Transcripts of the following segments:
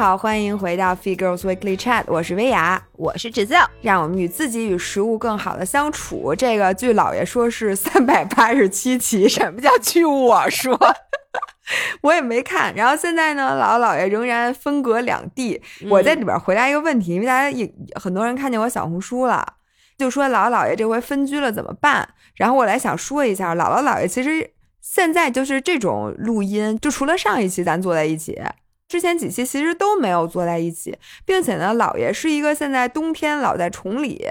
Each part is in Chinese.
好，欢迎回到 Fee Girls Weekly Chat，我是薇娅，我是芷笑，让我们与自己与食物更好的相处。这个据姥爷说是三百八十七期，什么叫据我说？我也没看。然后现在呢，姥姥姥爷仍然分隔两地。我在里边回答一个问题，因为大家也很多人看见我小红书了，就说姥姥姥爷这回分居了怎么办？然后我来想说一下，姥姥姥爷其实现在就是这种录音，就除了上一期咱坐在一起。之前几期其实都没有坐在一起，并且呢，姥爷是一个现在冬天老在崇礼，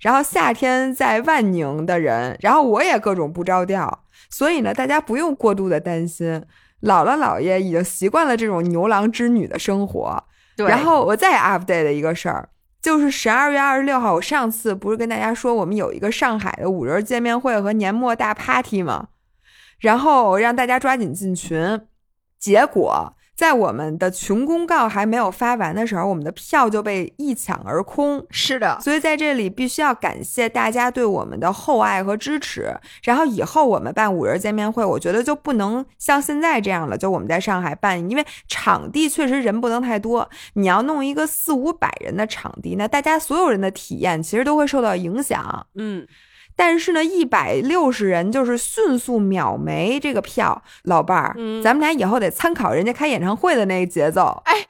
然后夏天在万宁的人，然后我也各种不着调，所以呢，大家不用过度的担心，姥姥姥爷已经习惯了这种牛郎织女的生活。对。然后我再 update 的一个事儿，就是十二月二十六号，我上次不是跟大家说我们有一个上海的五人见面会和年末大 party 吗？然后让大家抓紧进群，结果。在我们的群公告还没有发完的时候，我们的票就被一抢而空。是的，所以在这里必须要感谢大家对我们的厚爱和支持。然后以后我们办五人见面会，我觉得就不能像现在这样了。就我们在上海办，因为场地确实人不能太多。你要弄一个四五百人的场地，那大家所有人的体验其实都会受到影响。嗯。但是呢，一百六十人就是迅速秒没这个票，老伴儿，咱们俩以后得参考人家开演唱会的那个节奏。哎，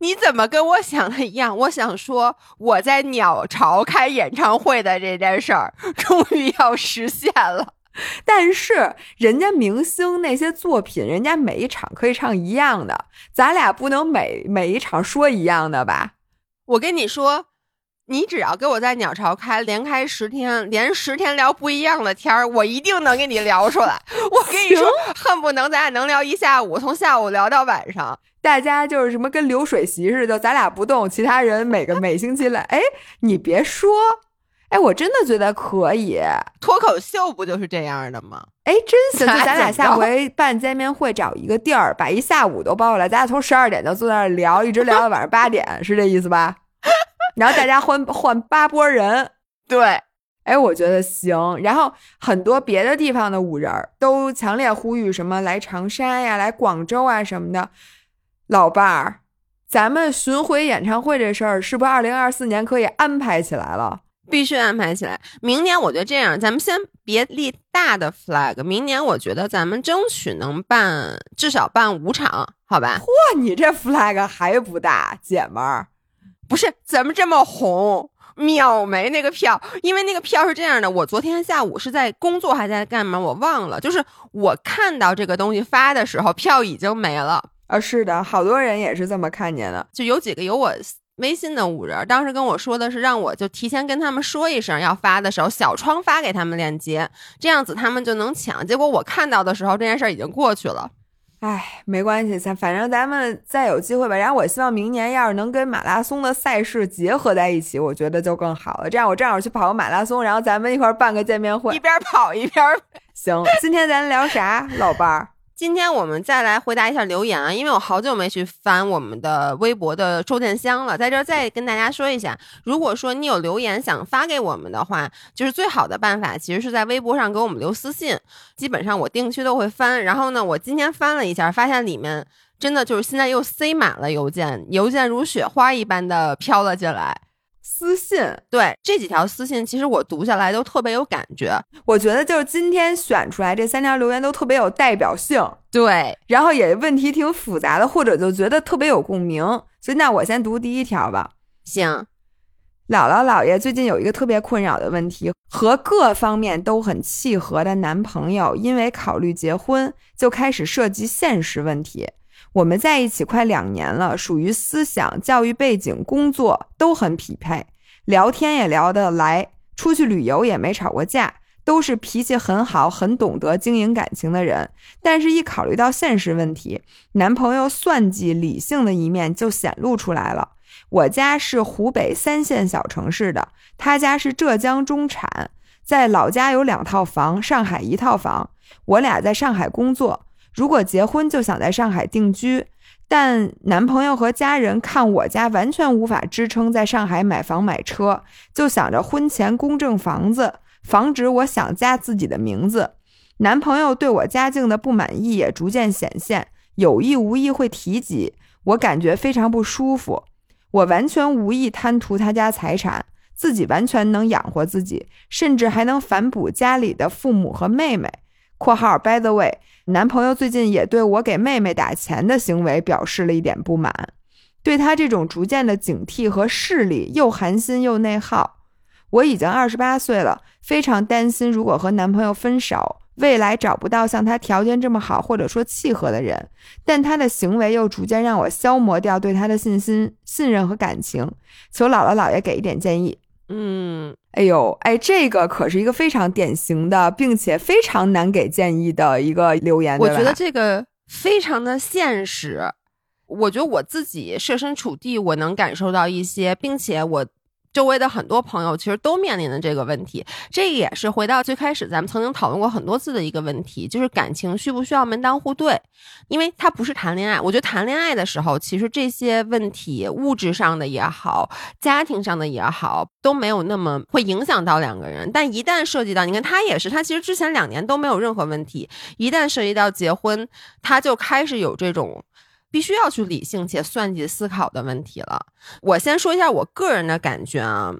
你怎么跟我想的一样？我想说，我在鸟巢开演唱会的这件事儿终于要实现了。但是人家明星那些作品，人家每一场可以唱一样的，咱俩不能每每一场说一样的吧？我跟你说。你只要给我在鸟巢开连开十天，连十天聊不一样的天儿，我一定能给你聊出来。我跟你说，恨不能咱俩能聊一下午，从下午聊到晚上。大家就是什么跟流水席似的，咱俩不动，其他人每个 每星期来。哎，你别说，哎，我真的觉得可以。脱口秀不就是这样的吗？哎，真行，就咱俩下回办见面会，找一个地儿，把一下午都包下来，咱俩从十二点就坐在那儿聊，一直聊到晚上八点，是这意思吧？然后大家换换八波人，对，哎，我觉得行。然后很多别的地方的五人都强烈呼吁什么来长沙呀、来广州啊什么的。老伴儿，咱们巡回演唱会这事儿是不是二零二四年可以安排起来了？必须安排起来。明年我觉得这样，咱们先别立大的 flag。明年我觉得咱们争取能办至少办五场，好吧？嚯，你这 flag 还不大，姐们儿。不是怎么这么红，秒没那个票，因为那个票是这样的，我昨天下午是在工作还在干嘛，我忘了。就是我看到这个东西发的时候，票已经没了。啊，是的，好多人也是这么看见的。就有几个有我微信的五人，当时跟我说的是让我就提前跟他们说一声，要发的时候小窗发给他们链接，这样子他们就能抢。结果我看到的时候，这件事儿已经过去了。哎，没关系，咱反正咱们再有机会吧。然后我希望明年要是能跟马拉松的赛事结合在一起，我觉得就更好了。这样我正好去跑个马拉松，然后咱们一块儿办个见面会，一边跑一边。行，今天咱聊啥，老伴儿？今天我们再来回答一下留言啊，因为我好久没去翻我们的微博的收件箱了，在这儿再跟大家说一下，如果说你有留言想发给我们的话，就是最好的办法，其实是在微博上给我们留私信，基本上我定期都会翻。然后呢，我今天翻了一下，发现里面真的就是现在又塞满了邮件，邮件如雪花一般的飘了进来。私信对这几条私信，其实我读下来都特别有感觉。我觉得就是今天选出来这三条留言都特别有代表性，对，然后也问题挺复杂的，或者就觉得特别有共鸣。所以那我先读第一条吧。行，姥姥姥爷最近有一个特别困扰的问题，和各方面都很契合的男朋友，因为考虑结婚，就开始涉及现实问题。我们在一起快两年了，属于思想、教育背景、工作都很匹配，聊天也聊得来，出去旅游也没吵过架，都是脾气很好、很懂得经营感情的人。但是，一考虑到现实问题，男朋友算计、理性的一面就显露出来了。我家是湖北三线小城市的，他家是浙江中产，在老家有两套房，上海一套房。我俩在上海工作。如果结婚就想在上海定居，但男朋友和家人看我家完全无法支撑在上海买房买车，就想着婚前公证房子，防止我想加自己的名字。男朋友对我家境的不满意也逐渐显现，有意无意会提及。我感觉非常不舒服。我完全无意贪图他家财产，自己完全能养活自己，甚至还能反哺家里的父母和妹妹。（括号 by the way），男朋友最近也对我给妹妹打钱的行为表示了一点不满，对他这种逐渐的警惕和势力又寒心又内耗。我已经二十八岁了，非常担心，如果和男朋友分手，未来找不到像他条件这么好或者说契合的人，但他的行为又逐渐让我消磨掉对他的信心、信任和感情。求姥姥姥爷给一点建议。嗯，哎呦，哎，这个可是一个非常典型的，并且非常难给建议的一个留言。我觉得这个非常的现实。我觉得我自己设身处地，我能感受到一些，并且我。周围的很多朋友其实都面临的这个问题，这也是回到最开始咱们曾经讨论过很多次的一个问题，就是感情需不需要门当户对？因为它不是谈恋爱，我觉得谈恋爱的时候，其实这些问题，物质上的也好，家庭上的也好，都没有那么会影响到两个人。但一旦涉及到，你看他也是，他其实之前两年都没有任何问题，一旦涉及到结婚，他就开始有这种。必须要去理性且算计思考的问题了。我先说一下我个人的感觉啊，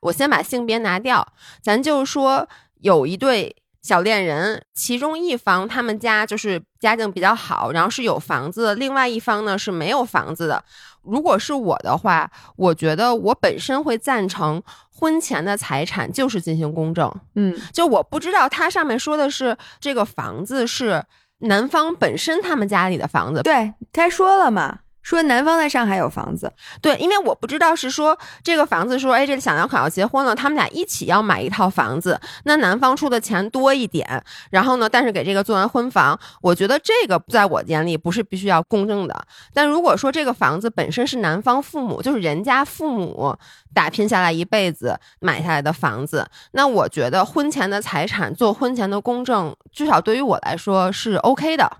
我先把性别拿掉，咱就说有一对小恋人，其中一方他们家就是家境比较好，然后是有房子，另外一方呢是没有房子的。如果是我的话，我觉得我本身会赞成婚前的财产就是进行公证。嗯，就我不知道他上面说的是这个房子是。男方本身他们家里的房子，对，该说了嘛，说男方在上海有房子，对，因为我不知道是说这个房子说，哎，这个小两口要结婚了，他们俩一起要买一套房子，那男方出的钱多一点，然后呢，但是给这个做完婚房，我觉得这个在我眼里不是必须要公证的，但如果说这个房子本身是男方父母，就是人家父母。打拼下来一辈子买下来的房子，那我觉得婚前的财产做婚前的公证，至少对于我来说是 OK 的。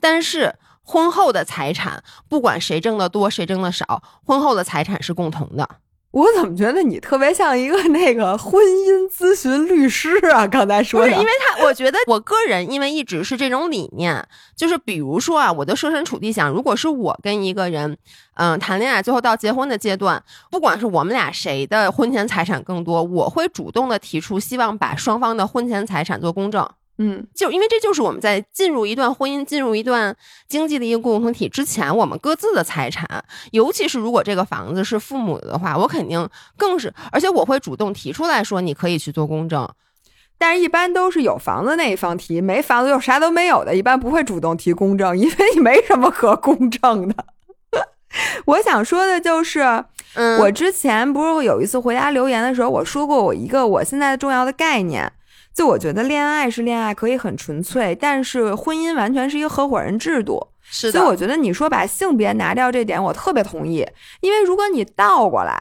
但是婚后的财产，不管谁挣的多谁挣的少，婚后的财产是共同的。我怎么觉得你特别像一个那个婚姻咨询律师啊？刚才说的，因为他，我觉得我个人因为一直是这种理念，就是比如说啊，我就设身处地想，如果是我跟一个人，嗯，谈恋爱，最后到结婚的阶段，不管是我们俩谁的婚前财产更多，我会主动的提出，希望把双方的婚前财产做公证。嗯，就因为这就是我们在进入一段婚姻、进入一段经济的一个共同体之前，我们各自的财产，尤其是如果这个房子是父母的话，我肯定更是，而且我会主动提出来说，你可以去做公证。但是，一般都是有房子那一方提，没房子又啥都没有的，一般不会主动提公证，因为你没什么可公证的。我想说的就是，嗯，我之前不是有一次回答留言的时候，我说过我一个我现在重要的概念。就我觉得恋爱是恋爱，可以很纯粹，但是婚姻完全是一个合伙人制度。是的，所以我觉得你说把性别拿掉这点，我特别同意。因为如果你倒过来，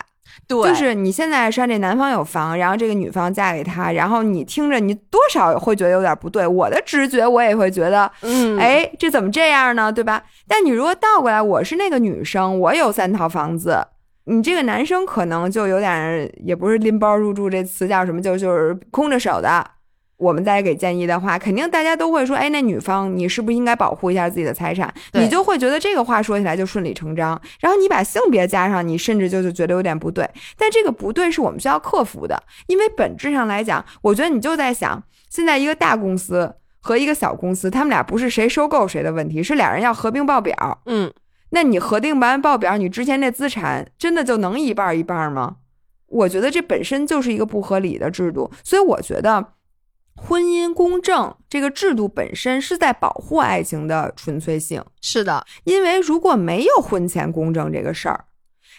对，就是你现在是这男方有房，然后这个女方嫁给他，然后你听着，你多少会觉得有点不对。我的直觉，我也会觉得，嗯，哎，这怎么这样呢？对吧？但你如果倒过来，我是那个女生，我有三套房子，你这个男生可能就有点，也不是拎包入住这词叫什么，就就是空着手的。我们再给建议的话，肯定大家都会说，哎，那女方你是不是应该保护一下自己的财产？你就会觉得这个话说起来就顺理成章。然后你把性别加上，你甚至就就觉得有点不对。但这个不对是我们需要克服的，因为本质上来讲，我觉得你就在想，现在一个大公司和一个小公司，他们俩不是谁收购谁的问题，是俩人要合并报表。嗯，那你合并完报表，你之前那资产真的就能一半一半吗？我觉得这本身就是一个不合理的制度，所以我觉得。婚姻公证这个制度本身是在保护爱情的纯粹性，是的，因为如果没有婚前公证这个事儿，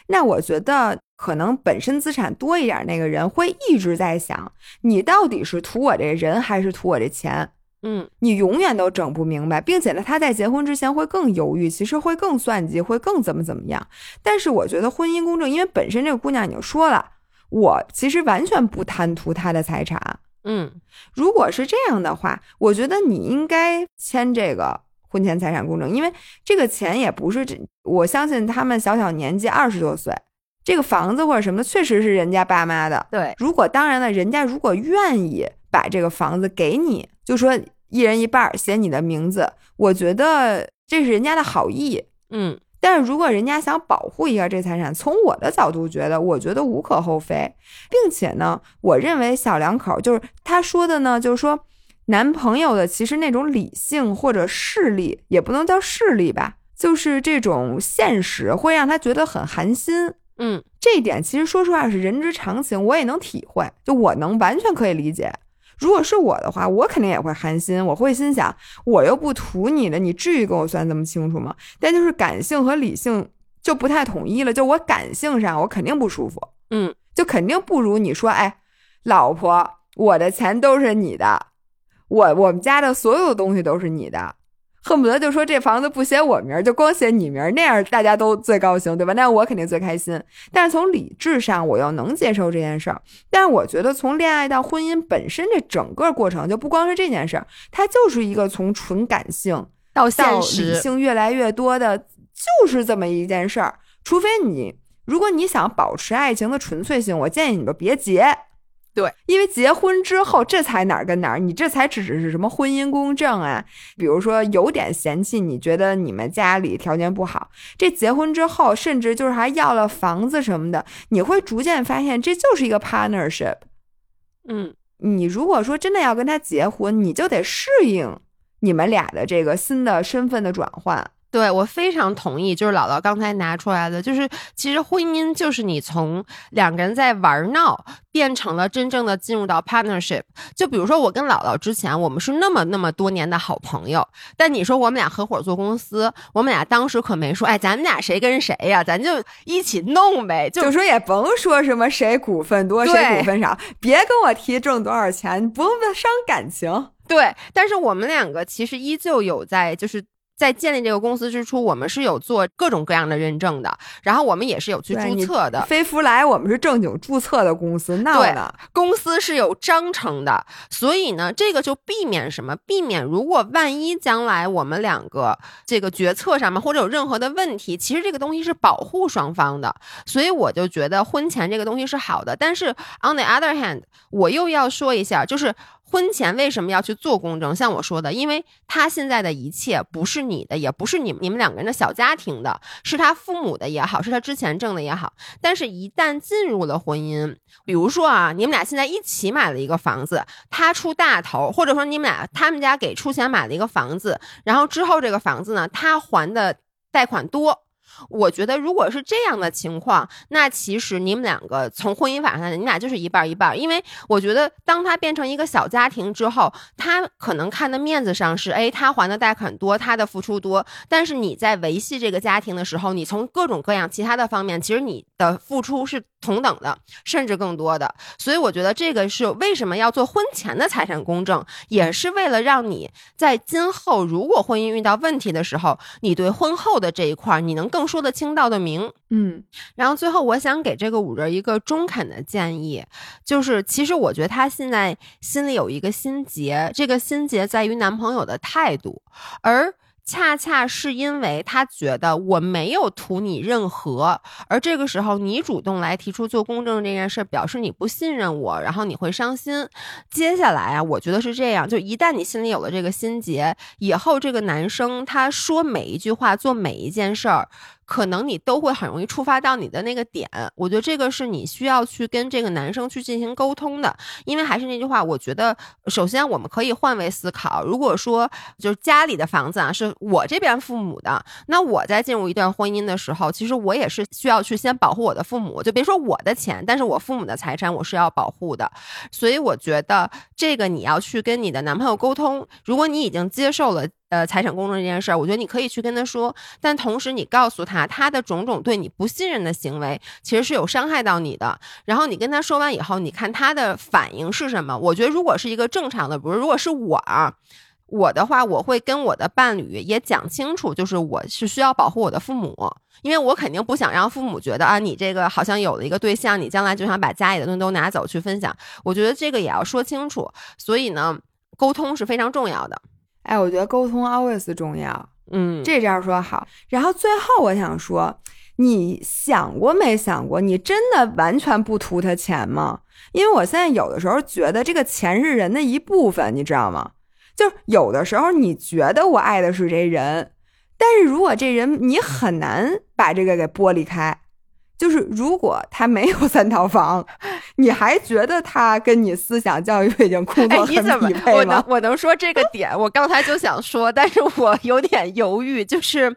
那我觉得可能本身资产多一点那个人会一直在想，你到底是图我这人还是图我这钱？嗯，你永远都整不明白，并且呢，他在结婚之前会更犹豫，其实会更算计，会更怎么怎么样。但是我觉得婚姻公证，因为本身这个姑娘已经说了，我其实完全不贪图她的财产。嗯，如果是这样的话，我觉得你应该签这个婚前财产公证，因为这个钱也不是这，我相信他们小小年纪二十多岁，这个房子或者什么确实是人家爸妈的。对，如果当然了，人家如果愿意把这个房子给你，就说一人一半写你的名字，我觉得这是人家的好意。嗯。但是如果人家想保护一下这财产，从我的角度觉得，我觉得无可厚非，并且呢，我认为小两口就是他说的呢，就是说男朋友的其实那种理性或者势力，也不能叫势力吧，就是这种现实会让他觉得很寒心。嗯，这一点其实说实话是人之常情，我也能体会，就我能完全可以理解。如果是我的话，我肯定也会寒心，我会心想，我又不图你的，你至于跟我算这么清楚吗？但就是感性和理性就不太统一了，就我感性上我肯定不舒服，嗯，就肯定不如你说，哎，老婆，我的钱都是你的，我我们家的所有东西都是你的。恨不得就说这房子不写我名儿，就光写你名儿，那样大家都最高兴，对吧？那样我肯定最开心。但是从理智上，我又能接受这件事儿。但是我觉得从恋爱到婚姻本身这整个过程，就不光是这件事儿，它就是一个从纯感性到到现实，理性越来越多的，就是这么一件事儿。除非你，如果你想保持爱情的纯粹性，我建议你们别结。对，因为结婚之后，这才哪儿跟哪儿，你这才只是什么婚姻公证啊？比如说有点嫌弃，你觉得你们家里条件不好，这结婚之后，甚至就是还要了房子什么的，你会逐渐发现这就是一个 partnership。嗯，你如果说真的要跟他结婚，你就得适应你们俩的这个新的身份的转换。对我非常同意，就是姥姥刚才拿出来的，就是其实婚姻就是你从两个人在玩闹变成了真正的进入到 partnership。就比如说我跟姥姥之前，我们是那么那么多年的好朋友，但你说我们俩合伙做公司，我们俩当时可没说，哎，咱们俩谁跟谁呀，咱就一起弄呗，就就说也甭说什么谁股份多谁股份少，别跟我提挣多少钱，不用伤感情。对，但是我们两个其实依旧有在就是。在建立这个公司之初，我们是有做各种各样的认证的，然后我们也是有去注册的。飞福来我们是正经注册的公司，那对呢。公司是有章程的，所以呢，这个就避免什么？避免如果万一将来我们两个这个决策上面或者有任何的问题，其实这个东西是保护双方的。所以我就觉得婚前这个东西是好的。但是 on the other hand，我又要说一下，就是。婚前为什么要去做公证？像我说的，因为他现在的一切不是你的，也不是你你们两个人的小家庭的，是他父母的也好，是他之前挣的也好。但是，一旦进入了婚姻，比如说啊，你们俩现在一起买了一个房子，他出大头，或者说你们俩他们家给出钱买了一个房子，然后之后这个房子呢，他还的贷款多。我觉得，如果是这样的情况，那其实你们两个从婚姻法上，你俩就是一半一半。因为我觉得，当他变成一个小家庭之后，他可能看的面子上是，哎，他还的贷款多，他的付出多。但是你在维系这个家庭的时候，你从各种各样其他的方面，其实你的付出是同等的，甚至更多的。所以我觉得这个是为什么要做婚前的财产公证，也是为了让你在今后如果婚姻遇到问题的时候，你对婚后的这一块你能更说得清道得明。嗯然后最后，我想给这个五人一个中肯的建议，就是其实我觉得他现在心里有一个心结，这个心结在于男朋友的态度，而。恰恰是因为他觉得我没有图你任何，而这个时候你主动来提出做公证这件事，表示你不信任我，然后你会伤心。接下来啊，我觉得是这样，就一旦你心里有了这个心结，以后这个男生他说每一句话，做每一件事儿。可能你都会很容易触发到你的那个点，我觉得这个是你需要去跟这个男生去进行沟通的。因为还是那句话，我觉得首先我们可以换位思考，如果说就是家里的房子啊是我这边父母的，那我在进入一段婚姻的时候，其实我也是需要去先保护我的父母，就别说我的钱，但是我父母的财产我是要保护的。所以我觉得这个你要去跟你的男朋友沟通，如果你已经接受了。呃，财产公证这件事儿，我觉得你可以去跟他说，但同时你告诉他，他的种种对你不信任的行为，其实是有伤害到你的。然后你跟他说完以后，你看他的反应是什么？我觉得如果是一个正常的，比如如果是我啊，我的话，我会跟我的伴侣也讲清楚，就是我是需要保护我的父母，因为我肯定不想让父母觉得啊，你这个好像有了一个对象，你将来就想把家里的东西都拿走去分享。我觉得这个也要说清楚。所以呢，沟通是非常重要的。哎，我觉得沟通 always 重要，嗯，这招说好。然后最后我想说，你想过没想过，你真的完全不图他钱吗？因为我现在有的时候觉得这个钱是人的一部分，你知道吗？就是有的时候你觉得我爱的是这人，但是如果这人你很难把这个给剥离开，就是如果他没有三套房，你还觉得他跟你思想教育背景工哎，作你怎么很匹？配我能？我能说这个点，我刚才就想说，但是我有点犹豫，就是。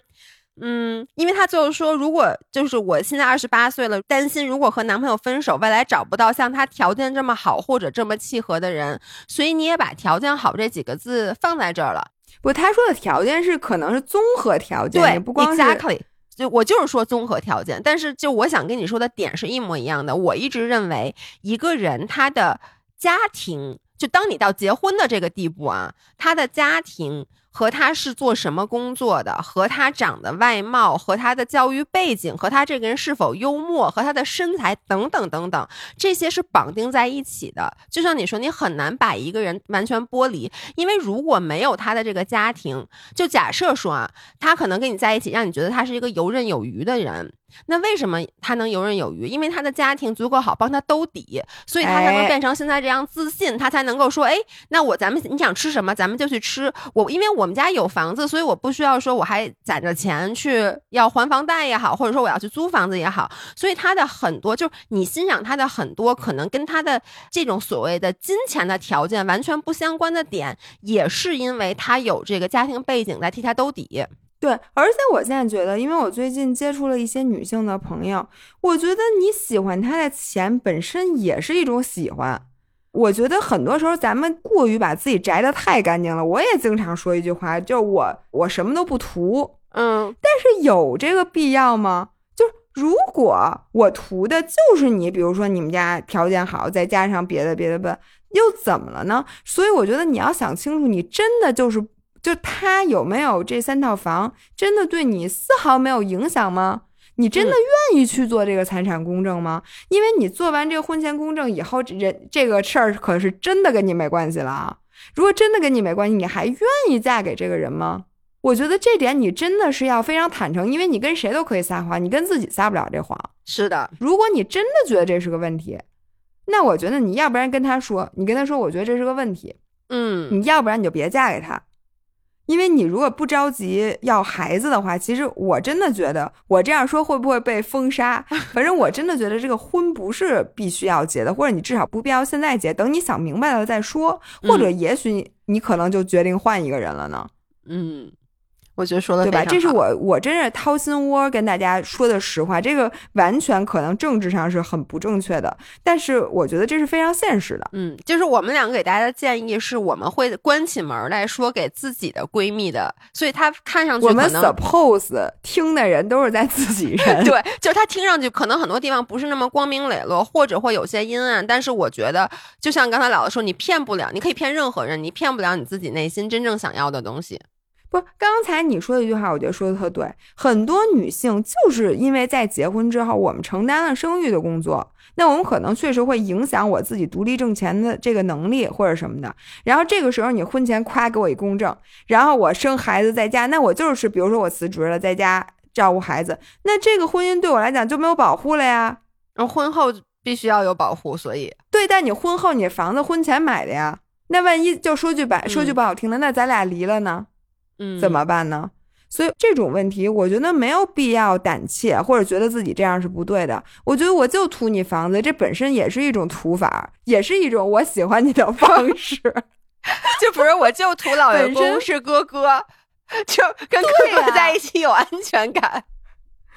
嗯，因为他最后说，如果就是我现在二十八岁了，担心如果和男朋友分手，未来找不到像他条件这么好或者这么契合的人，所以你也把条件好这几个字放在这儿了。不，他说的条件是可能是综合条件，对，也不光是 exactly。就我就是说综合条件，但是就我想跟你说的点是一模一样的。我一直认为一个人他的家庭，就当你到结婚的这个地步啊，他的家庭和他是做什么工作的，和他长的外貌，和他的教育背景，和他这个人是否幽默，和他的身材等等等等，这些是绑定在一起的。就像你说，你很难把一个人完全剥离，因为如果没有他的这个家庭，就假设说啊，他可能跟你在一起，让你觉得他是一个游刃有余的人。那为什么他能游刃有余？因为他的家庭足够好，帮他兜底，所以他才能哎变成现在这样自信，他才能够说，哎，那我咱们你想吃什么，咱们就去吃。我因为我我们家有房子，所以我不需要说我还攒着钱去要还房贷也好，或者说我要去租房子也好。所以他的很多就是你欣赏他的很多，可能跟他的这种所谓的金钱的条件完全不相关的点，也是因为他有这个家庭背景在替他兜底。对，而且我现在觉得，因为我最近接触了一些女性的朋友，我觉得你喜欢她的钱本身也是一种喜欢。我觉得很多时候咱们过于把自己摘得太干净了。我也经常说一句话，就我我什么都不图，嗯，但是有这个必要吗？就是如果我图的就是你，比如说你们家条件好，再加上别的别的别，又怎么了呢？所以我觉得你要想清楚，你真的就是就他有没有这三套房，真的对你丝毫没有影响吗？你真的愿意去做这个财产公证吗？因为你做完这个婚前公证以后，这人这个事儿可是真的跟你没关系了啊！如果真的跟你没关系，你还愿意嫁给这个人吗？我觉得这点你真的是要非常坦诚，因为你跟谁都可以撒谎，你跟自己撒不了这谎。是的，如果你真的觉得这是个问题，那我觉得你要不然跟他说，你跟他说，我觉得这是个问题，嗯，你要不然你就别嫁给他，因为你如果不着急要孩子的话，其实我真的觉得我这样说会不会被封杀？反正我真的觉得这个婚不是必须要结的，或者你至少不必要现在结，等你想明白了再说，或者也许你你可能就决定换一个人了呢。嗯，我觉得说的对吧？这是我我真是掏心窝跟大家说的实话，这个完全可能政治上是很不正确的，但是我觉得这是非常现实的。嗯，就是我们两个给大家的建议是，我们会关起门来说给自己的闺蜜的，所以她看上去我们 suppose 听的人都是在自己人，对，就是她听上去可能很多地方不是那么光明磊落，或者会有些阴暗，但是我觉得，就像刚才姥姥说，你骗不了，你可以骗任何人，你骗不了你自己内心真正想要的东西。不，刚才你说的一句话，我觉得说的特对。很多女性就是因为在结婚之后，我们承担了生育的工作，那我们可能确实会影响我自己独立挣钱的这个能力或者什么的。然后这个时候你婚前夸给我一公证，然后我生孩子在家，那我就是比如说我辞职了，在家照顾孩子，那这个婚姻对我来讲就没有保护了呀。然后婚后必须要有保护，所以对，但你婚后你房子婚前买的呀，那万一就说句白说句不好听的，那咱俩离了呢？嗯，怎么办呢？所以这种问题，我觉得没有必要胆怯，或者觉得自己这样是不对的。我觉得我就图你房子，这本身也是一种图法，也是一种我喜欢你的方式。就不是我就图老员工是哥哥，就跟哥哥在一起有安全感。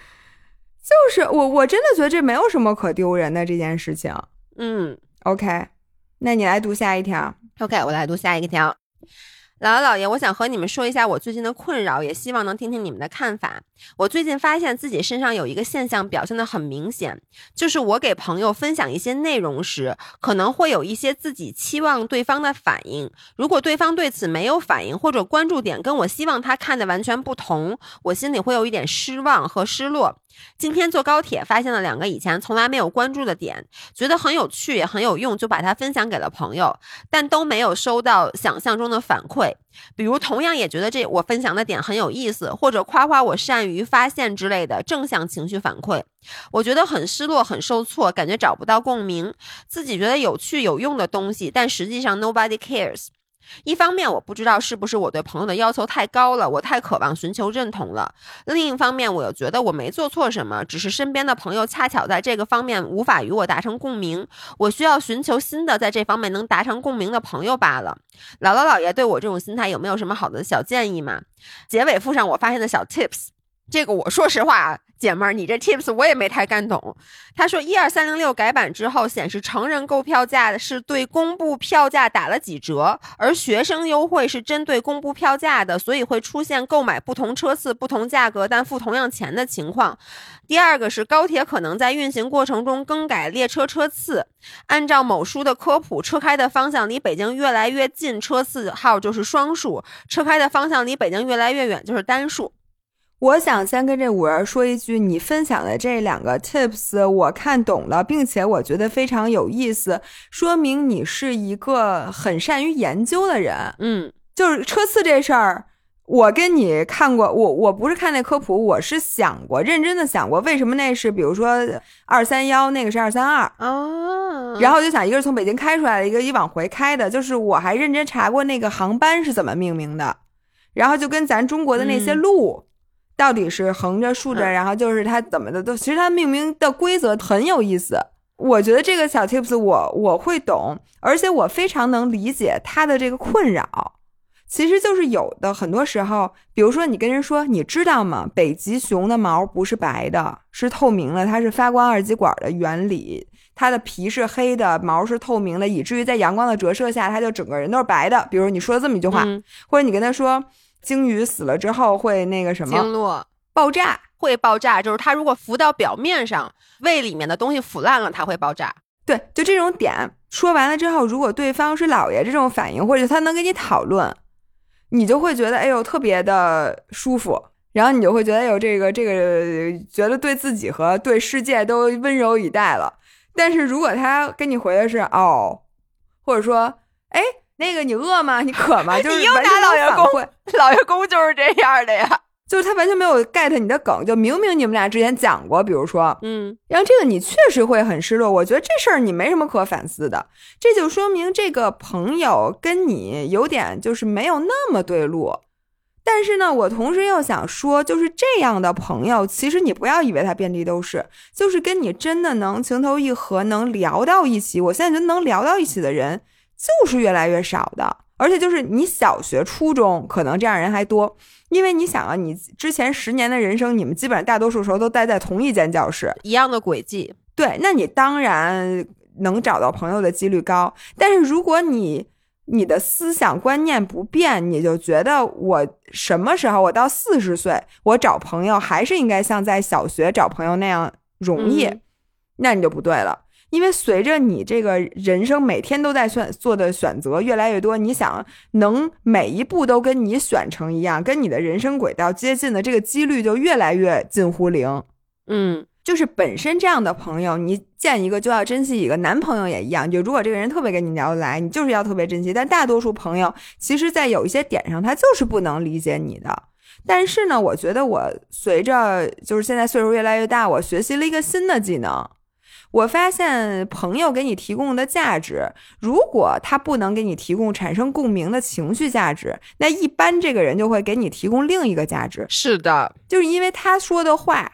就是我，我真的觉得这没有什么可丢人的这件事情。嗯 OK，那你来读下一条。，OK，我来读下一个条。姥姥姥爷，我想和你们说一下我最近的困扰，也希望能听听你们的看法。我最近发现自己身上有一个现象表现得很明显，就是我给朋友分享一些内容时，可能会有一些自己期望对方的反应。如果对方对此没有反应，或者关注点跟我希望他看的完全不同，我心里会有一点失望和失落。今天坐高铁发现了两个以前从来没有关注的点，觉得很有趣也很有用，就把它分享给了朋友，但都没有收到想象中的反馈。比如同样也觉得这我分享的点很有意思，或者夸夸我善于发现之类的正向情绪反馈，我觉得很失落、很受挫，感觉找不到共鸣，自己觉得有趣有用的东西，但实际上 nobody cares。一方面，我不知道是不是我对朋友的要求太高了，我太渴望寻求认同了；另一方面，我又觉得我没做错什么，只是身边的朋友恰巧在这个方面无法与我达成共鸣，我需要寻求新的在这方面能达成共鸣的朋友罢了。姥姥姥爷对我这种心态有没有什么好的小建议吗？结尾附上我发现的小 tips。这个我说实话啊，姐妹儿，你这 tips 我也没太看懂。他说，一二三零六改版之后，显示成人购票价是对公布票价打了几折，而学生优惠是针对公布票价的，所以会出现购买不同车次、不同价格但付同样钱的情况。第二个是高铁可能在运行过程中更改列车车次，按照某书的科普，车开的方向离北京越来越近，车次号就是双数；车开的方向离北京越来越远，就是单数。我想先跟这五人说一句，你分享的这两个 tips 我看懂了，并且我觉得非常有意思，说明你是一个很善于研究的人。嗯，就是车次这事儿，我跟你看过，我我不是看那科普，我是想过，认真的想过，为什么那是比如说二三幺，那个是二三二啊，然后就想一个是从北京开出来的，一个一往回开的，就是我还认真查过那个航班是怎么命名的，然后就跟咱中国的那些路。到底是横着竖着，然后就是它怎么的都，其实它命名的规则很有意思。我觉得这个小 tips 我我会懂，而且我非常能理解他的这个困扰。其实就是有的很多时候，比如说你跟人说，你知道吗？北极熊的毛不是白的，是透明的，它是发光二极管的原理，它的皮是黑的，毛是透明的，以至于在阳光的折射下，它就整个人都是白的。比如你说了这么一句话，或者你跟他说。鲸鱼死了之后会那个什么？鲸落爆炸会爆炸，就是它如果浮到表面上，胃里面的东西腐烂了，它会爆炸。对，就这种点说完了之后，如果对方是老爷这种反应，或者他能跟你讨论，你就会觉得哎呦特别的舒服，然后你就会觉得哎呦这个这个觉得对自己和对世界都温柔以待了。但是如果他跟你回的是哦，或者说哎。那个你饿吗？你渴吗？就是你又拿老员工，老员工就是这样的呀，就是他完全没有 get 你的梗，就明明你们俩之前讲过，比如说，嗯，然后这个你确实会很失落。我觉得这事儿你没什么可反思的，这就说明这个朋友跟你有点就是没有那么对路。但是呢，我同时又想说，就是这样的朋友，其实你不要以为他遍地都是，就是跟你真的能情投意合，能聊到一起。我现在觉得能聊到一起的人。就是越来越少的，而且就是你小学、初中可能这样人还多，因为你想啊，你之前十年的人生，你们基本上大多数时候都待在同一间教室，一样的轨迹，对，那你当然能找到朋友的几率高。但是如果你你的思想观念不变，你就觉得我什么时候我到四十岁，我找朋友还是应该像在小学找朋友那样容易，那你就不对了。因为随着你这个人生每天都在选做的选择越来越多，你想能每一步都跟你选成一样，跟你的人生轨道接近的这个几率就越来越近乎零。嗯，就是本身这样的朋友，你见一个就要珍惜一个。男朋友也一样，就如果这个人特别跟你聊得来，你就是要特别珍惜。但大多数朋友，其实在有一些点上，他就是不能理解你的。但是呢，我觉得我随着就是现在岁数越来越大，我学习了一个新的技能。我发现朋友给你提供的价值，如果他不能给你提供产生共鸣的情绪价值，那一般这个人就会给你提供另一个价值。是的，就是因为他说的话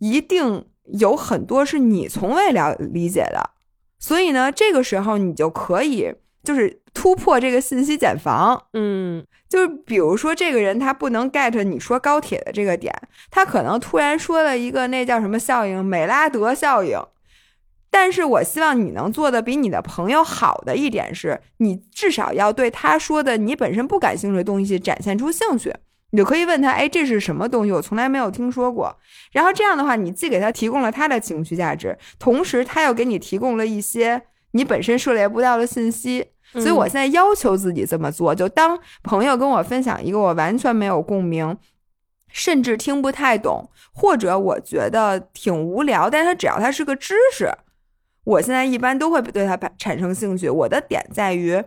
一定有很多是你从未了理解的，所以呢，这个时候你就可以就是突破这个信息茧房。嗯，就是比如说这个人他不能 get 你说高铁的这个点，他可能突然说了一个那叫什么效应——美拉德效应。但是我希望你能做的比你的朋友好的一点是，你至少要对他说的你本身不感兴趣的东西展现出兴趣。你就可以问他，哎，这是什么东西？我从来没有听说过。然后这样的话，你既给他提供了他的情绪价值，同时他又给你提供了一些你本身涉猎不到的信息。所以我现在要求自己这么做：就当朋友跟我分享一个我完全没有共鸣，甚至听不太懂，或者我觉得挺无聊，但他只要他是个知识。我现在一般都会对他产生兴趣。我的点在于，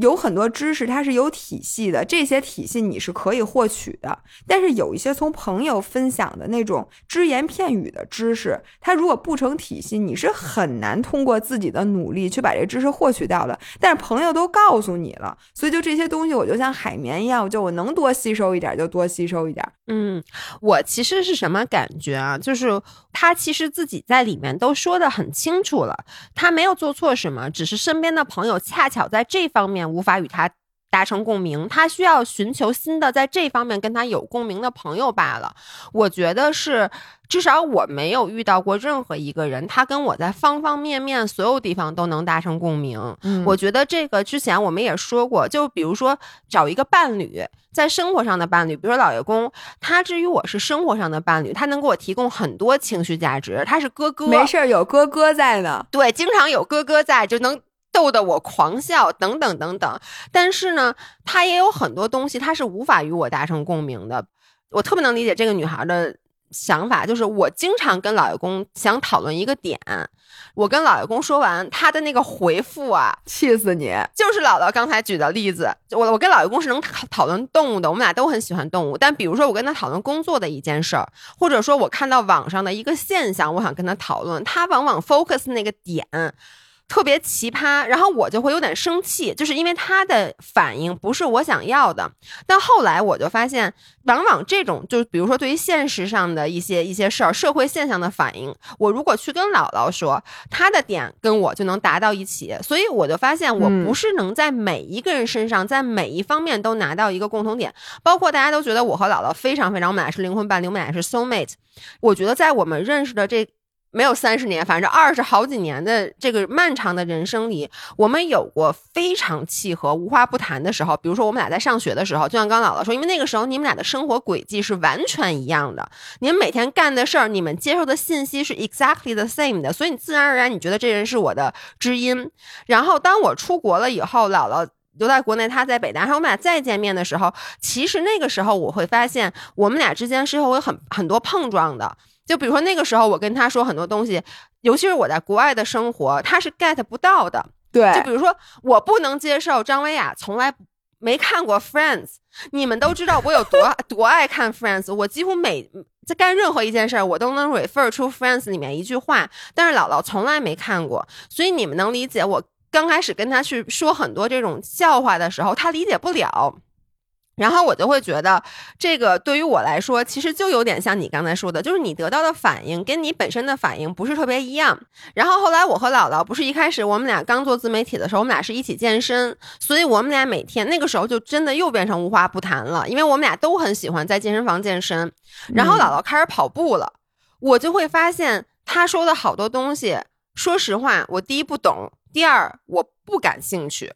有很多知识它是有体系的，这些体系你是可以获取的。但是有一些从朋友分享的那种只言片语的知识，它如果不成体系，你是很难通过自己的努力去把这知识获取到的。但是朋友都告诉你了，所以就这些东西，我就像海绵一样，就我能多吸收一点就多吸收一点。嗯，我其实是什么感觉啊？就是他其实自己在里面都说的很清楚了，他没有做错什么，只是身边的朋友恰巧在这方面。无法与他达成共鸣，他需要寻求新的在这方面跟他有共鸣的朋友罢了。我觉得是，至少我没有遇到过任何一个人，他跟我在方方面面所有地方都能达成共鸣。嗯，我觉得这个之前我们也说过，就比如说找一个伴侣，在生活上的伴侣，比如说老爷公，他至于我是生活上的伴侣，他能给我提供很多情绪价值，他是哥哥，没事儿有哥哥在呢，对，经常有哥哥在就能。逗得我狂笑，等等等等。但是呢，他也有很多东西，他是无法与我达成共鸣的。我特别能理解这个女孩的想法，就是我经常跟老爷公想讨论一个点，我跟老爷公说完，他的那个回复啊，气死你！就是姥姥刚才举的例子，我我跟老爷公是能讨论动物的，我们俩都很喜欢动物。但比如说我跟他讨论工作的一件事儿，或者说我看到网上的一个现象，我想跟他讨论，他往往 focus 那个点。特别奇葩，然后我就会有点生气，就是因为他的反应不是我想要的。但后来我就发现，往往这种就是比如说对于现实上的一些一些事儿、社会现象的反应，我如果去跟姥姥说，他的点跟我就能达到一起。所以我就发现，我不是能在每一个人身上，在每一方面都拿到一个共同点。包括大家都觉得我和姥姥非常非常，我们俩是灵魂伴侣，我们俩是 soul mate。我觉得在我们认识的这。没有三十年，反正二十好几年的这个漫长的人生里，我们有过非常契合、无话不谈的时候。比如说，我们俩在上学的时候，就像刚姥姥说，因为那个时候你们俩的生活轨迹是完全一样的，你们每天干的事儿，你们接受的信息是 exactly the same 的，所以你自然而然你觉得这人是我的知音。然后当我出国了以后，姥姥留在国内，他在北大，然后我们俩再见面的时候，其实那个时候我会发现，我们俩之间是会有很很多碰撞的。就比如说那个时候，我跟他说很多东西，尤其是我在国外的生活，他是 get 不到的。对，就比如说我不能接受张薇娅从来没看过 Friends，你们都知道我有多 多爱看 Friends，我几乎每在干任何一件事儿，我都能 refer 出 Friends 里面一句话，但是姥姥从来没看过，所以你们能理解我刚开始跟他去说很多这种笑话的时候，他理解不了。然后我就会觉得，这个对于我来说，其实就有点像你刚才说的，就是你得到的反应跟你本身的反应不是特别一样。然后后来我和姥姥不是一开始我们俩刚做自媒体的时候，我们俩是一起健身，所以我们俩每天那个时候就真的又变成无话不谈了，因为我们俩都很喜欢在健身房健身。然后姥姥开始跑步了，我就会发现她说的好多东西，说实话，我第一不懂，第二我不感兴趣，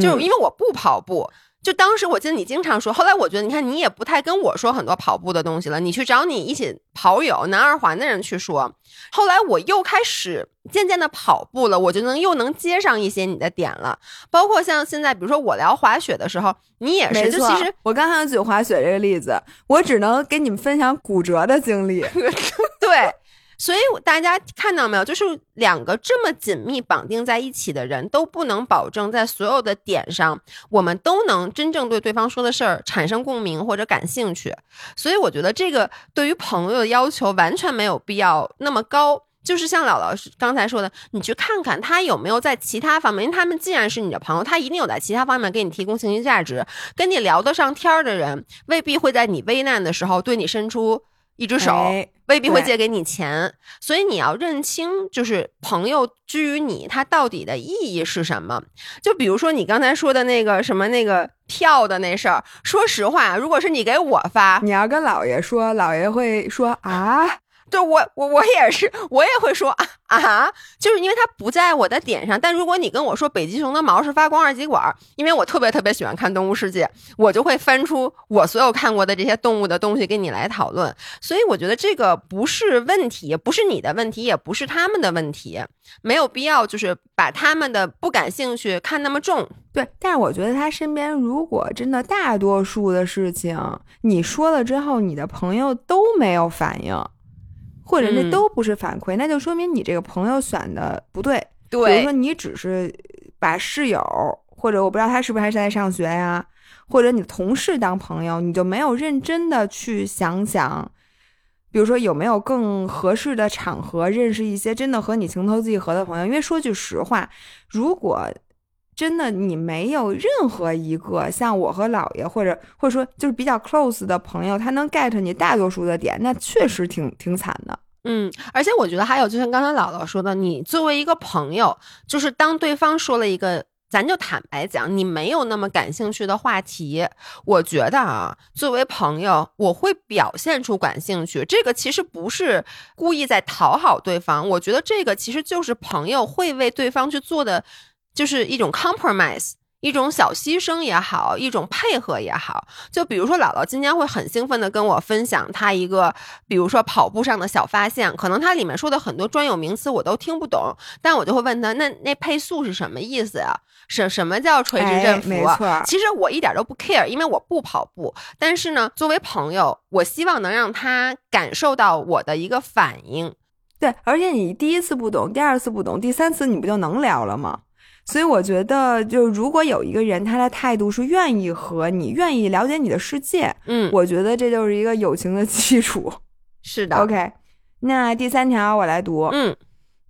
就是因为我不跑步。就当时我记得你经常说，后来我觉得你看你也不太跟我说很多跑步的东西了，你去找你一起跑友南二环的人去说。后来我又开始渐渐的跑步了，我就能又能接上一些你的点了。包括像现在，比如说我聊滑雪的时候，你也是。就其实我刚才举滑雪这个例子，我只能给你们分享骨折的经历。对。所以大家看到没有，就是两个这么紧密绑定在一起的人都不能保证在所有的点上，我们都能真正对对方说的事儿产生共鸣或者感兴趣。所以我觉得这个对于朋友的要求完全没有必要那么高。就是像姥姥刚才说的，你去看看他有没有在其他方面，因为他们既然是你的朋友，他一定有在其他方面给你提供情绪价值，跟你聊得上天儿的人，未必会在你危难的时候对你伸出。一只手未必会借给你钱，所以你要认清，就是朋友居于你，他到底的意义是什么？就比如说你刚才说的那个什么那个票的那事儿，说实话，如果是你给我发，你要跟姥爷说，姥爷会说啊。对我，我我也是，我也会说啊，就是因为它不在我的点上。但如果你跟我说北极熊的毛是发光二极管，因为我特别特别喜欢看《动物世界》，我就会翻出我所有看过的这些动物的东西跟你来讨论。所以我觉得这个不是问题，不是你的问题，也不是他们的问题，没有必要就是把他们的不感兴趣看那么重。对，但是我觉得他身边如果真的大多数的事情你说了之后，你的朋友都没有反应。或者那都不是反馈，那就说明你这个朋友选的不对。对，比如说你只是把室友或者我不知道他是不是还是在上学呀，或者你的同事当朋友，你就没有认真的去想想，比如说有没有更合适的场合认识一些真的和你情投意合的朋友？因为说句实话，如果真的你没有任何一个像我和姥爷，或者或者说就是比较 close 的朋友，他能 get 你大多数的点，那确实挺挺惨的。嗯，而且我觉得还有，就像刚才姥姥说的，你作为一个朋友，就是当对方说了一个，咱就坦白讲，你没有那么感兴趣的话题，我觉得啊，作为朋友，我会表现出感兴趣。这个其实不是故意在讨好对方，我觉得这个其实就是朋友会为对方去做的，就是一种 compromise。一种小牺牲也好，一种配合也好，就比如说姥姥今天会很兴奋的跟我分享她一个，比如说跑步上的小发现，可能她里面说的很多专有名词我都听不懂，但我就会问她，那那配速是什么意思呀？什什么叫垂直振幅？没错，其实我一点都不 care，因为我不跑步，但是呢，作为朋友，我希望能让他感受到我的一个反应。对，而且你第一次不懂，第二次不懂，第三次你不就能聊了吗？所以我觉得，就如果有一个人，他的态度是愿意和你愿意了解你的世界，嗯，我觉得这就是一个友情的基础。是的，OK。那第三条我来读，嗯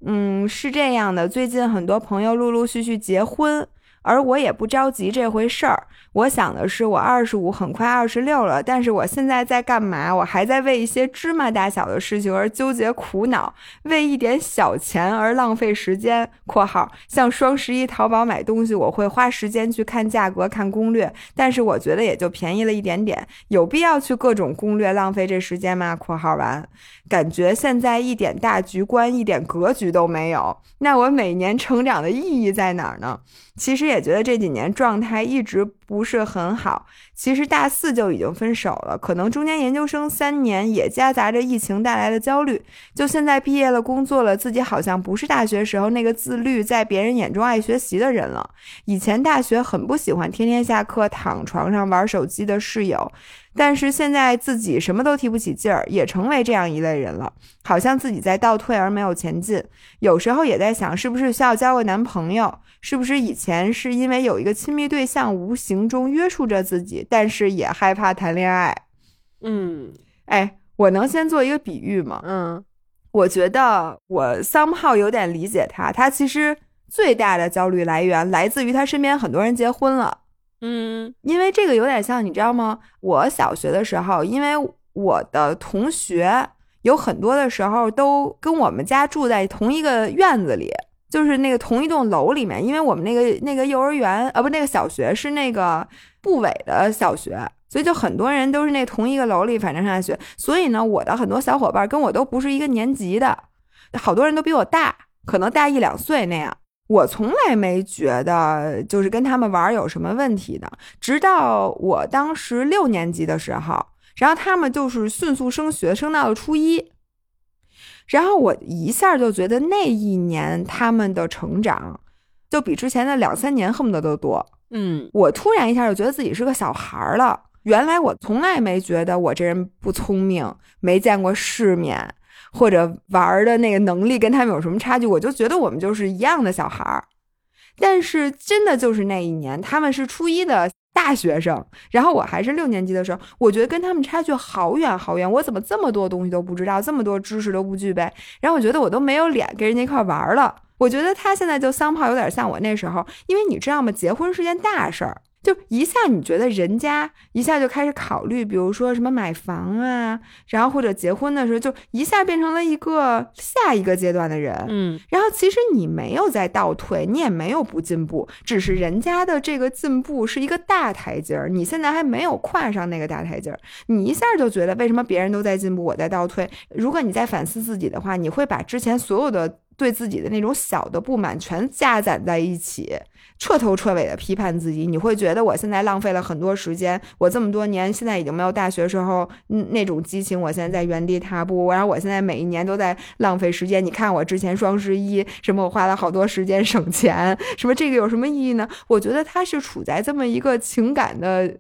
嗯，是这样的，最近很多朋友陆陆续续结婚。而我也不着急这回事儿，我想的是，我二十五，很快二十六了，但是我现在在干嘛？我还在为一些芝麻大小的事情而纠结苦恼，为一点小钱而浪费时间。（括号像双十一淘宝买东西，我会花时间去看价格、看攻略，但是我觉得也就便宜了一点点，有必要去各种攻略浪费这时间吗？）（括号完）感觉现在一点大局观、一点格局都没有，那我每年成长的意义在哪儿呢？其实也觉得这几年状态一直不是很好。其实大四就已经分手了，可能中间研究生三年也夹杂着疫情带来的焦虑。就现在毕业了，工作了，自己好像不是大学时候那个自律，在别人眼中爱学习的人了。以前大学很不喜欢天天下课躺床上玩手机的室友。但是现在自己什么都提不起劲儿，也成为这样一类人了，好像自己在倒退而没有前进。有时候也在想，是不是需要交个男朋友？是不是以前是因为有一个亲密对象无形中约束着自己，但是也害怕谈恋爱？嗯，哎，我能先做一个比喻吗？嗯，我觉得我 somehow 有点理解他，他其实最大的焦虑来源来自于他身边很多人结婚了。嗯，因为这个有点像，你知道吗？我小学的时候，因为我的同学有很多的时候都跟我们家住在同一个院子里，就是那个同一栋楼里面。因为我们那个那个幼儿园，呃，不，那个小学是那个部委的小学，所以就很多人都是那同一个楼里，反正上学。所以呢，我的很多小伙伴跟我都不是一个年级的，好多人都比我大，可能大一两岁那样。我从来没觉得就是跟他们玩有什么问题的，直到我当时六年级的时候，然后他们就是迅速升学，升到了初一，然后我一下就觉得那一年他们的成长就比之前的两三年恨不得都多。嗯，我突然一下就觉得自己是个小孩了。原来我从来没觉得我这人不聪明，没见过世面。或者玩的那个能力跟他们有什么差距？我就觉得我们就是一样的小孩儿，但是真的就是那一年，他们是初一的大学生，然后我还是六年级的时候，我觉得跟他们差距好远好远。我怎么这么多东西都不知道，这么多知识都不具备？然后我觉得我都没有脸跟人家一块玩了。我觉得他现在就桑炮有点像我那时候，因为你知道吗？结婚是件大事儿。就一下，你觉得人家一下就开始考虑，比如说什么买房啊，然后或者结婚的时候，就一下变成了一个下一个阶段的人。嗯，然后其实你没有在倒退，你也没有不进步，只是人家的这个进步是一个大台阶儿，你现在还没有跨上那个大台阶儿，你一下就觉得为什么别人都在进步，我在倒退？如果你在反思自己的话，你会把之前所有的对自己的那种小的不满全加攒在一起。彻头彻尾的批判自己，你会觉得我现在浪费了很多时间，我这么多年现在已经没有大学时候那种激情，我现在在原地踏步，然后我现在每一年都在浪费时间。你看我之前双十一什么，我花了好多时间省钱，什么这个有什么意义呢？我觉得他是处在这么一个情感的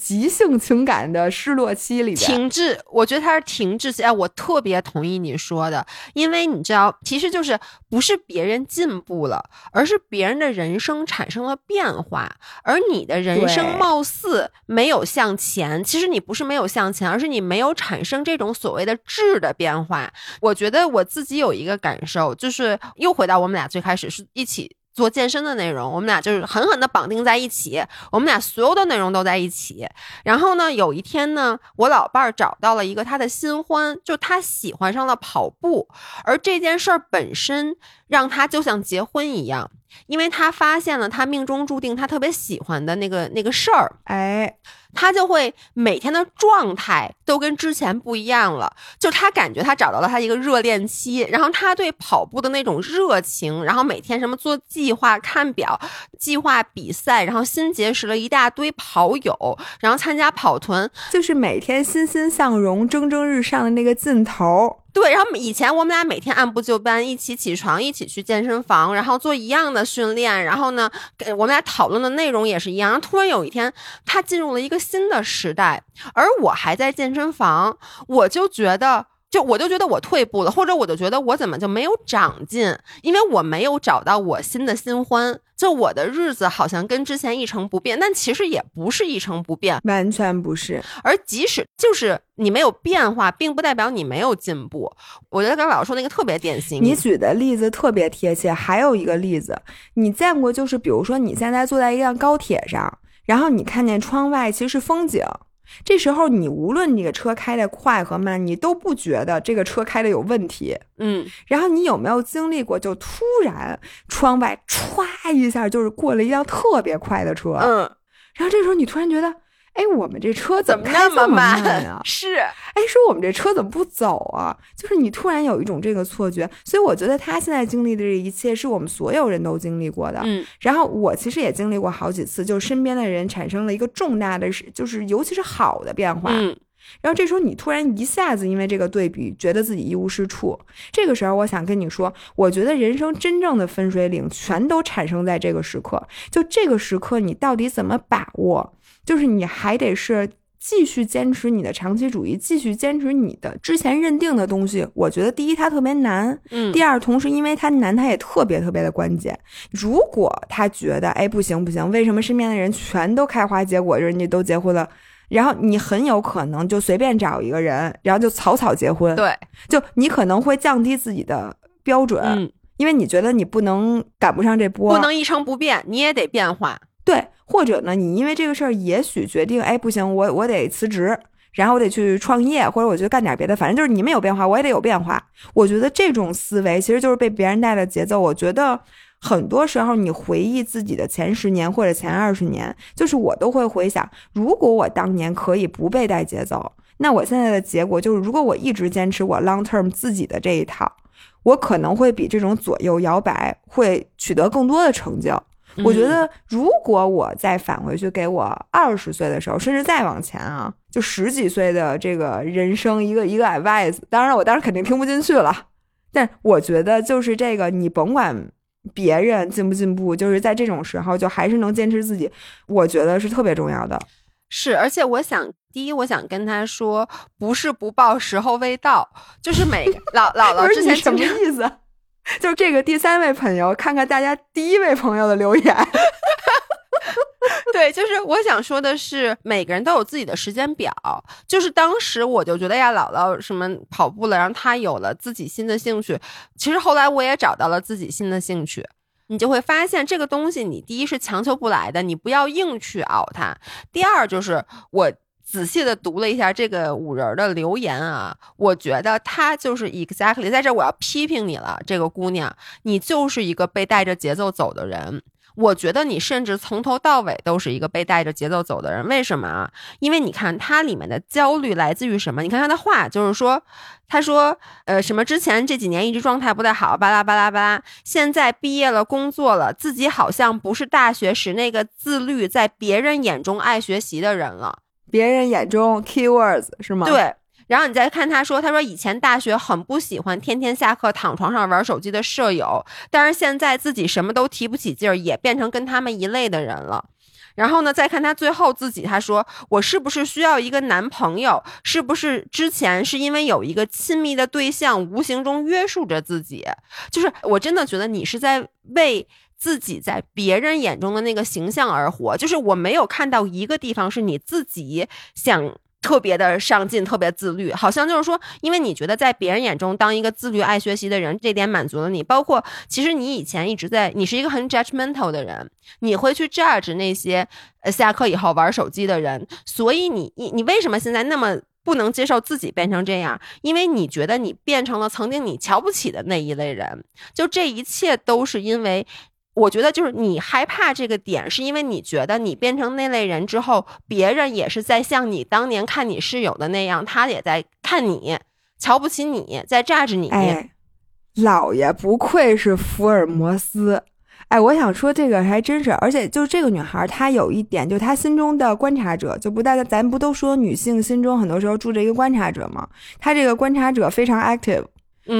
急性情感的失落期里边。停滞，我觉得他是停滞期。哎，我特别同意你说的，因为你知道，其实就是不是别人进步了，而是别人的人生产生了变化，而你的人生貌似没有向前。其实你不是没有向前，而是你没有产生这种所谓的质的变化。我觉得我自己有一个感受，就是又回到我们俩最开始是一起。做健身的内容，我们俩就是狠狠的绑定在一起，我们俩所有的内容都在一起。然后呢，有一天呢，我老伴儿找到了一个他的新欢，就他喜欢上了跑步，而这件事儿本身让他就像结婚一样，因为他发现了他命中注定他特别喜欢的那个那个事儿，哎，他就会每天的状态都跟之前不一样了。就他感觉他找到了他一个热恋期，然后他对跑步的那种热情，然后每天什么做计划、看表、计划比赛，然后新结识了一大堆跑友，然后参加跑团。就是每天欣欣向荣、蒸蒸日上的那个劲头。对，然后以前我们俩每天按部就班，一起起床，一起去健身房，然后做一样的训练，然后呢，给我们俩讨论的内容也是一样。然后突然有一天，他进入了一个新的时代，而我还在健身房，我就觉得。就我就觉得我退步了，或者我就觉得我怎么就没有长进，因为我没有找到我新的新欢，就我的日子好像跟之前一成不变，但其实也不是一成不变，完全不是，而即使就是你没有变化，并不代表你没有进步。我觉得刚才老师说那个特别典型。你举的例子特别贴切。还有一个例子，你见过就是，比如说你现在坐在一辆高铁上，然后你看见窗外其实是风景，这时候你无论你的车开的快和慢，你都不觉得这个车开的有问题。嗯，然后你有没有经历过，就突然窗外歘一下就是过了一辆特别快的车，嗯，然后这时候你突然觉得，哎，我们这车怎么开这么慢慢啊？是，哎，说我们这车怎么不走啊？就是你突然有一种这个错觉，所以我觉得他现在经历的这一切是我们所有人都经历过的。嗯然后我其实也经历过好几次，就是身边的人产生了一个重大的，就是尤其是好的变化。嗯然后这时候你突然一下子因为这个对比，觉得自己一无是处。这个时候，我想跟你说，我觉得人生真正的分水岭全都产生在这个时刻。就这个时刻，你到底怎么把握？就是你还得是继续坚持你的长期主义，继续坚持你的之前认定的东西。我觉得第一，它特别难；嗯，第二，同时因为它难，它也特别特别的关键。如果他觉得，哎，不行不行，为什么身边的人全都开花结果，人家都结婚了？然后你很有可能就随便找一个人，然后就草草结婚。，对，就你可能会降低自己的标准，嗯，因为你觉得你不能赶不上这波，不能一成不变，你也得变化。对，或者呢，你因为这个事儿，也许决定，哎，不行，我我得辞职，然后我得去创业，或者我去干点别的，反正就是你们有变化，我也得有变化。我觉得这种思维其实就是被别人带的节奏。我觉得很多时候，你回忆自己的前十年或者前二十年，就是我都会回想，如果我当年可以不被带节奏，那我现在的结果就是，如果我一直坚持我 long term 自己的这一套，我可能会比这种左右摇摆会取得更多的成就。我觉得，如果我再返回去给我二十岁的时候，甚至再往前啊，就十几岁的这个人生一个一个 advice，当然我当时肯定听不进去了，但我觉得就是这个，你甭管别人进不进步，就是在这种时候，就还是能坚持自己，我觉得是特别重要的。是，而且我想，第一，我想跟他说，不是不报，时候未到，就是每老 姥姥之前什么意思？就是这个第三位朋友，看看大家第一位朋友的留言。对，就是我想说的是，每个人都有自己的时间表。就是当时我就觉得呀，姥姥什么跑步了，然后她有了自己新的兴趣。其实后来我也找到了自己新的兴趣。你就会发现这个东西，你第一是强求不来的，你不要硬去熬它。第二就是我仔细的读了一下这个五人的留言啊，我觉得他就是 exactly 在这我要批评你了，这个姑娘，你就是一个被带着节奏走的人。我觉得你甚至从头到尾都是一个被带着节奏走的人。为什么啊？因为你看它里面的焦虑来自于什么？你看他的话，就是说，他说，呃，什么之前这几年一直状态不太好，巴拉巴拉巴拉，现在毕业了，工作了，自己好像不是大学时那个自律，在别人眼中爱学习的人了。别人眼中 keywords 是吗？，对。然后你再看他说，他说以前大学很不喜欢天天下课躺床上玩手机的舍友，但是现在自己什么都提不起劲儿，也变成跟他们一类的人了。然后呢，再看他最后自己，他说：“我是不是需要一个男朋友？是不是之前是因为有一个亲密的对象，无形中约束着自己？就是我真的觉得你是在为自己在别人眼中的那个形象而活。就是我没有看到一个地方是你自己想。”特别的上进，特别自律，好像就是说，因为你觉得在别人眼中当一个自律、爱学习的人，这点满足了你。包括其实你以前一直在，你是一个很 judgmental 的人，你会去 judge 那些呃下课以后玩手机的人。所以你你你为什么现在那么不能接受自己变成这样？因为你觉得你变成了曾经你瞧不起的那一类人。就这一切都是因为。我觉得就是你害怕这个点，是因为你觉得你变成那类人之后，别人也是在像你当年看你室友的那样，他也在看你，瞧不起你，在榨着你。哎，老爷不愧是福尔摩斯。哎，我想说这个还真是，而且就这个女孩，她有一点，就她心中的观察者，就不带咱不都说女性心中很多时候住着一个观察者吗？她这个观察者非常 active。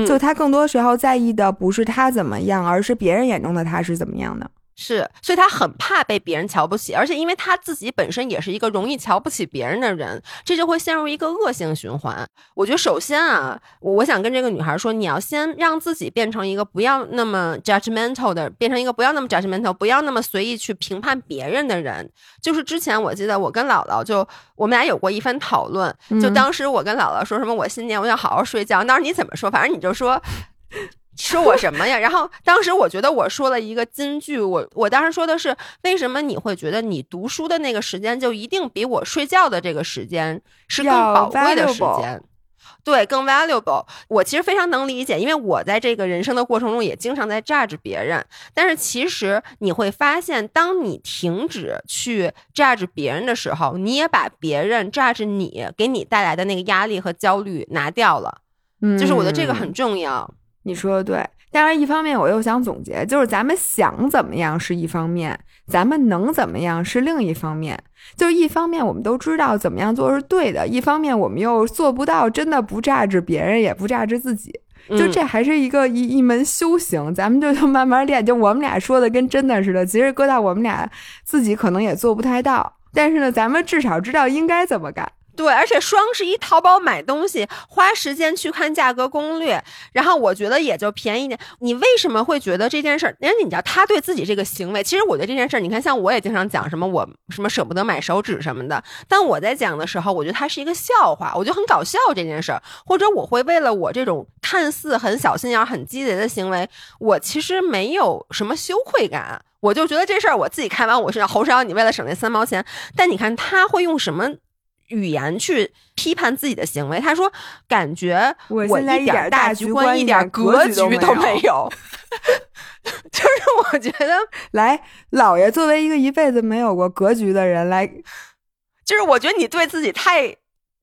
就他更多时候在意的不是他怎么样，而是别人眼中的他是怎么样的。是，所以他很怕被别人瞧不起，而且因为他自己本身也是一个容易瞧不起别人的人，这就会陷入一个恶性循环。我觉得首先啊，我想跟这个女孩说，你要先让自己变成一个不要那么 judgmental 的，变成一个不要那么 judgmental，不要那么随意去评判别人的人。就是之前我记得我跟姥姥就我们俩有过一番讨论，就当时我跟姥姥说什么，我新年我想好好睡觉，当时你怎么说？反正你就说。说我什么呀？然后当时我觉得我说了一个金句，我我当时说的是，为什么你会觉得你读书的那个时间就一定比我睡觉的这个时间是更宝贵的时间？对，更 valuable。我其实非常能理解，因为我在这个人生的过程中也经常在 judge 别人。但是其实你会发现，当你停止去 judge 别人的时候，你也把别人 judge 你给你带来的那个压力和焦虑拿掉了。嗯，就是我觉得这个很重要。你说的对，但是一方面我又想总结，就是咱们想怎么样是一方面，咱们能怎么样是另一方面。就一方面我们都知道怎么样做是对的，一方面我们又做不到，真的不榨制别人，也不榨制自己。就这还是一个一一门修行，咱们就就慢慢练。就我们俩说的跟真的似的，其实搁到我们俩自己可能也做不太到，但是呢，咱们至少知道应该怎么干。对，而且双十一淘宝买东西花时间去看价格攻略，然后我觉得也就便宜点。你为什么会觉得这件事儿？因为你知道他对自己这个行为，其实我觉得这件事儿，你看像我也经常讲什么我什么舍不得买手纸什么的，但我在讲的时候，我觉得它是一个笑话，我就很搞笑这件事儿，或者我会为了我这种看似很小心眼、很鸡贼的行为，我其实没有什么羞愧感，我就觉得这事儿我自己开完我身上，侯少，你为了省那三毛钱，但你看他会用什么？语言去批判自己的行为，他说：“感觉我一点大局观、一点格局都没有。”就是我觉得，来，老爷作为一个一辈子没有过格局的人，来，就是我觉得你对自己太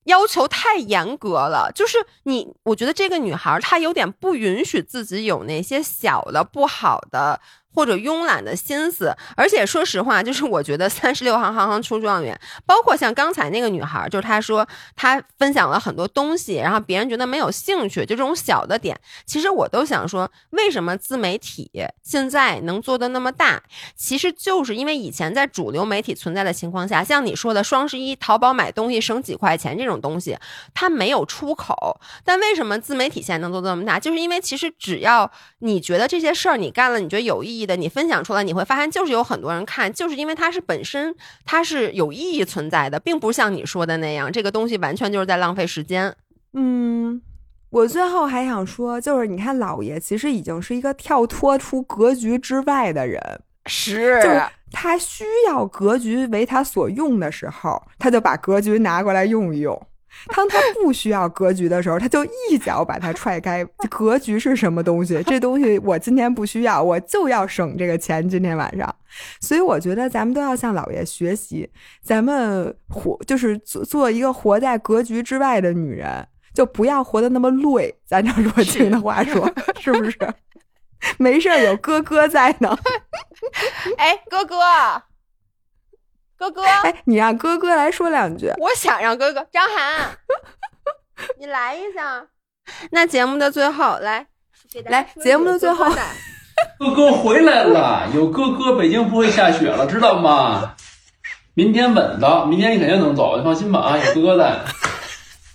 要求太严格了。就是你，我觉得这个女孩她有点不允许自己有那些小的不好的。或者慵懒的心思，而且说实话，就是我觉得三十六行行行出状元，包括像刚才那个女孩，就是她说她分享了很多东西，然后别人觉得没有兴趣，就这种小的点，其实我都想说，为什么自媒体现在能做的那么大？其实就是因为以前在主流媒体存在的情况下，像你说的双十一淘宝买东西省几块钱这种东西，它没有出口。但为什么自媒体现在能做这么大？就是因为其实只要你觉得这些事儿你干了，你觉得有意义。的你分享出来，你会发现就是有很多人看，就是因为它是本身它是有意义存在的，并不像你说的那样，这个东西完全就是在浪费时间。嗯，我最后还想说，就是你看老爷其实已经是一个跳脱出格局之外的人，是，就是他需要格局为他所用的时候，他就把格局拿过来用一用。当他不需要格局的时候，他就一脚把他踹开。格局是什么东西？这东西我今天不需要，我就要省这个钱。今天晚上，所以我觉得咱们都要向老爷学习，咱们活就是做做一个活在格局之外的女人，就不要活得那么累。咱照若晴的话说，是不是？没事有哥哥在呢。哎，哥哥。哥哥，哎，你让哥哥来说两句。我想让哥哥张涵，你来一下。那节目的最后，来，来节目的最后，哥哥回来了。有哥哥，北京不会下雪了，知道吗？明天稳当，明天你肯定能走，你放心吧啊，有哥哥在。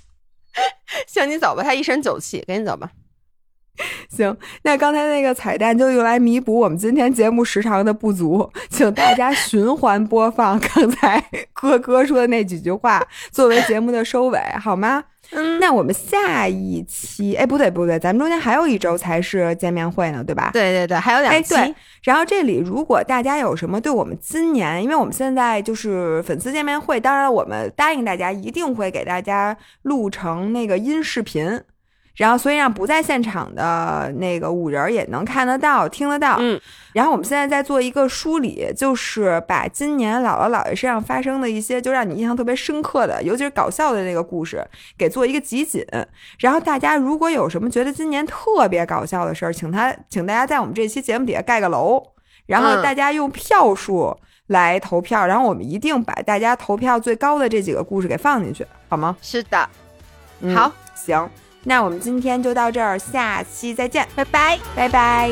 行，你走吧，他一身酒气，赶紧走吧。行，那刚才那个彩蛋就用来弥补我们今天节目时长的不足，请大家 循环播放刚才 哥哥说的那几句话，作为节目的收尾，好吗？嗯，那我们下一期，哎，不对不对，咱们中间还有一周才是见面会呢，对吧？对对对，还有两期。对，然后这里如果大家有什么对我们今年，因为我们现在就是粉丝见面会，当然我们答应大家一定会给大家录成那个音视频。然后，所以让不在现场的那个五人也能看得到、听得到。嗯，然后我们现在在做一个梳理，就是把今年姥姥姥爷身上发生的一些，就让你印象特别深刻的，尤其是搞笑的那个故事，给做一个集锦。然后大家如果有什么觉得今年特别搞笑的事儿，请他，请大家在我们这期节目底下盖个楼，然后大家用票数来投票，然后我们一定把大家投票最高的这几个故事给放进去，好吗？是的，嗯好，行。那我们今天就到这儿，下期再见，拜拜。拜拜。